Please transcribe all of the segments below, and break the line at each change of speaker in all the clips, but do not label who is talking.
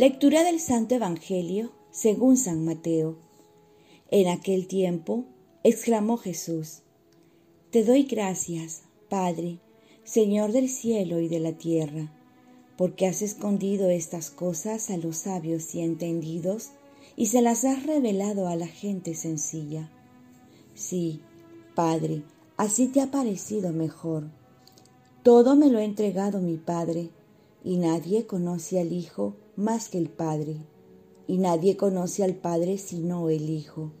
Lectura del Santo Evangelio según San Mateo. En aquel tiempo exclamó Jesús, Te doy gracias, Padre, Señor del cielo y de la tierra, porque has escondido estas cosas a los sabios y entendidos y se las has revelado a la gente sencilla. Sí, Padre, así te ha parecido mejor. Todo me lo ha entregado mi Padre, y nadie conoce al Hijo más que el Padre, y nadie conoce al Padre sino el Hijo,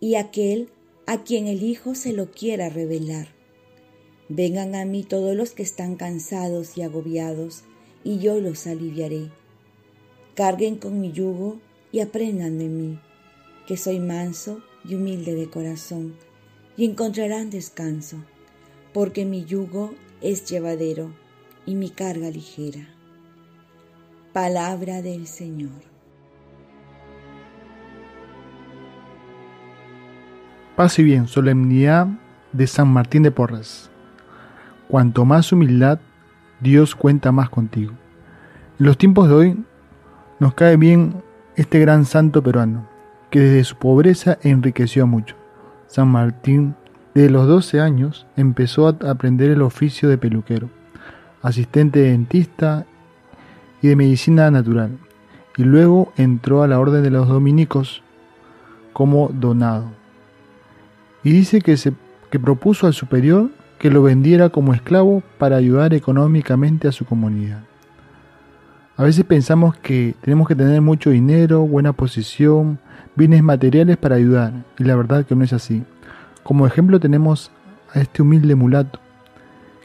y aquel a quien el Hijo se lo quiera revelar. Vengan a mí todos los que están cansados y agobiados, y yo los aliviaré. Carguen con mi yugo y aprendan de mí, que soy manso y humilde de corazón, y encontrarán descanso, porque mi yugo es llevadero y mi carga ligera. Palabra del Señor.
Paz y bien, solemnidad de San Martín de Porres. Cuanto más humildad, Dios cuenta más contigo. En los tiempos de hoy nos cae bien este gran santo peruano, que desde su pobreza enriqueció a muchos. San Martín, desde los 12 años, empezó a aprender el oficio de peluquero, asistente de dentista de medicina natural, y luego entró a la orden de los dominicos como donado. Y dice que, se, que propuso al superior que lo vendiera como esclavo para ayudar económicamente a su comunidad. A veces pensamos que tenemos que tener mucho dinero, buena posición, bienes materiales para ayudar, y la verdad que no es así. Como ejemplo tenemos a este humilde mulato,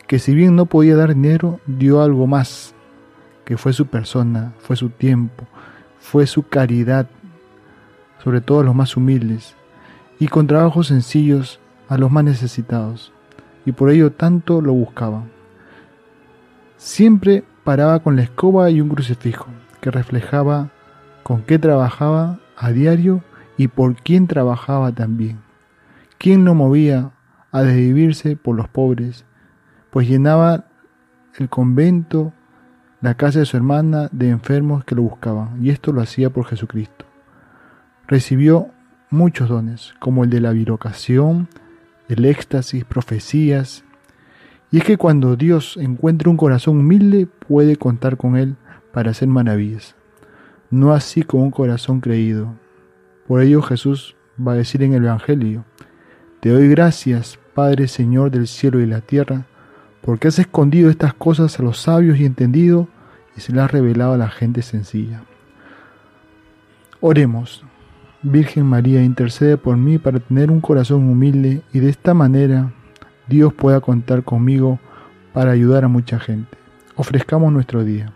que si bien no podía dar dinero, dio algo más, que fue su persona, fue su tiempo, fue su caridad, sobre todo a los más humildes, y con trabajos sencillos a los más necesitados, y por ello tanto lo buscaba. Siempre paraba con la escoba y un crucifijo, que reflejaba con qué trabajaba a diario y por quién trabajaba también. ¿Quién no movía a desvivirse por los pobres? Pues llenaba el convento la casa de su hermana de enfermos que lo buscaban, y esto lo hacía por Jesucristo. Recibió muchos dones, como el de la virocación, el éxtasis, profecías, y es que cuando Dios encuentra un corazón humilde, puede contar con él para hacer maravillas, no así con un corazón creído. Por ello Jesús va a decir en el Evangelio, Te doy gracias, Padre Señor del cielo y la tierra, porque has escondido estas cosas a los sabios y entendidos y se las has revelado a la gente sencilla. Oremos. Virgen María, intercede por mí para tener un corazón humilde y de esta manera Dios pueda contar conmigo para ayudar a mucha gente. Ofrezcamos nuestro día.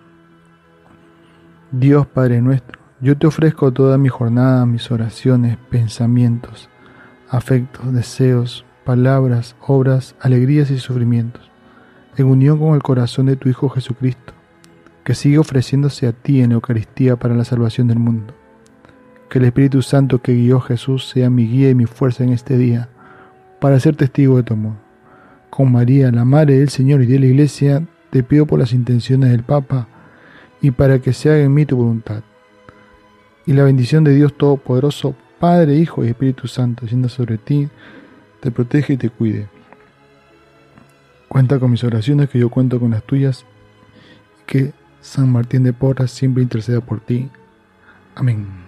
Dios Padre nuestro, yo te ofrezco toda mi jornada, mis oraciones, pensamientos, afectos, deseos, palabras, obras, alegrías y sufrimientos en unión con el corazón de tu Hijo Jesucristo, que sigue ofreciéndose a ti en Eucaristía para la salvación del mundo. Que el Espíritu Santo que guió Jesús sea mi guía y mi fuerza en este día, para ser testigo de tu amor. Con María, la Madre del Señor y de la Iglesia, te pido por las intenciones del Papa y para que se haga en mí tu voluntad. Y la bendición de Dios Todopoderoso, Padre, Hijo y Espíritu Santo, siendo sobre ti, te protege y te cuide. Cuenta con mis oraciones, que yo cuento con las tuyas, que San Martín de Porras siempre interceda por ti. Amén.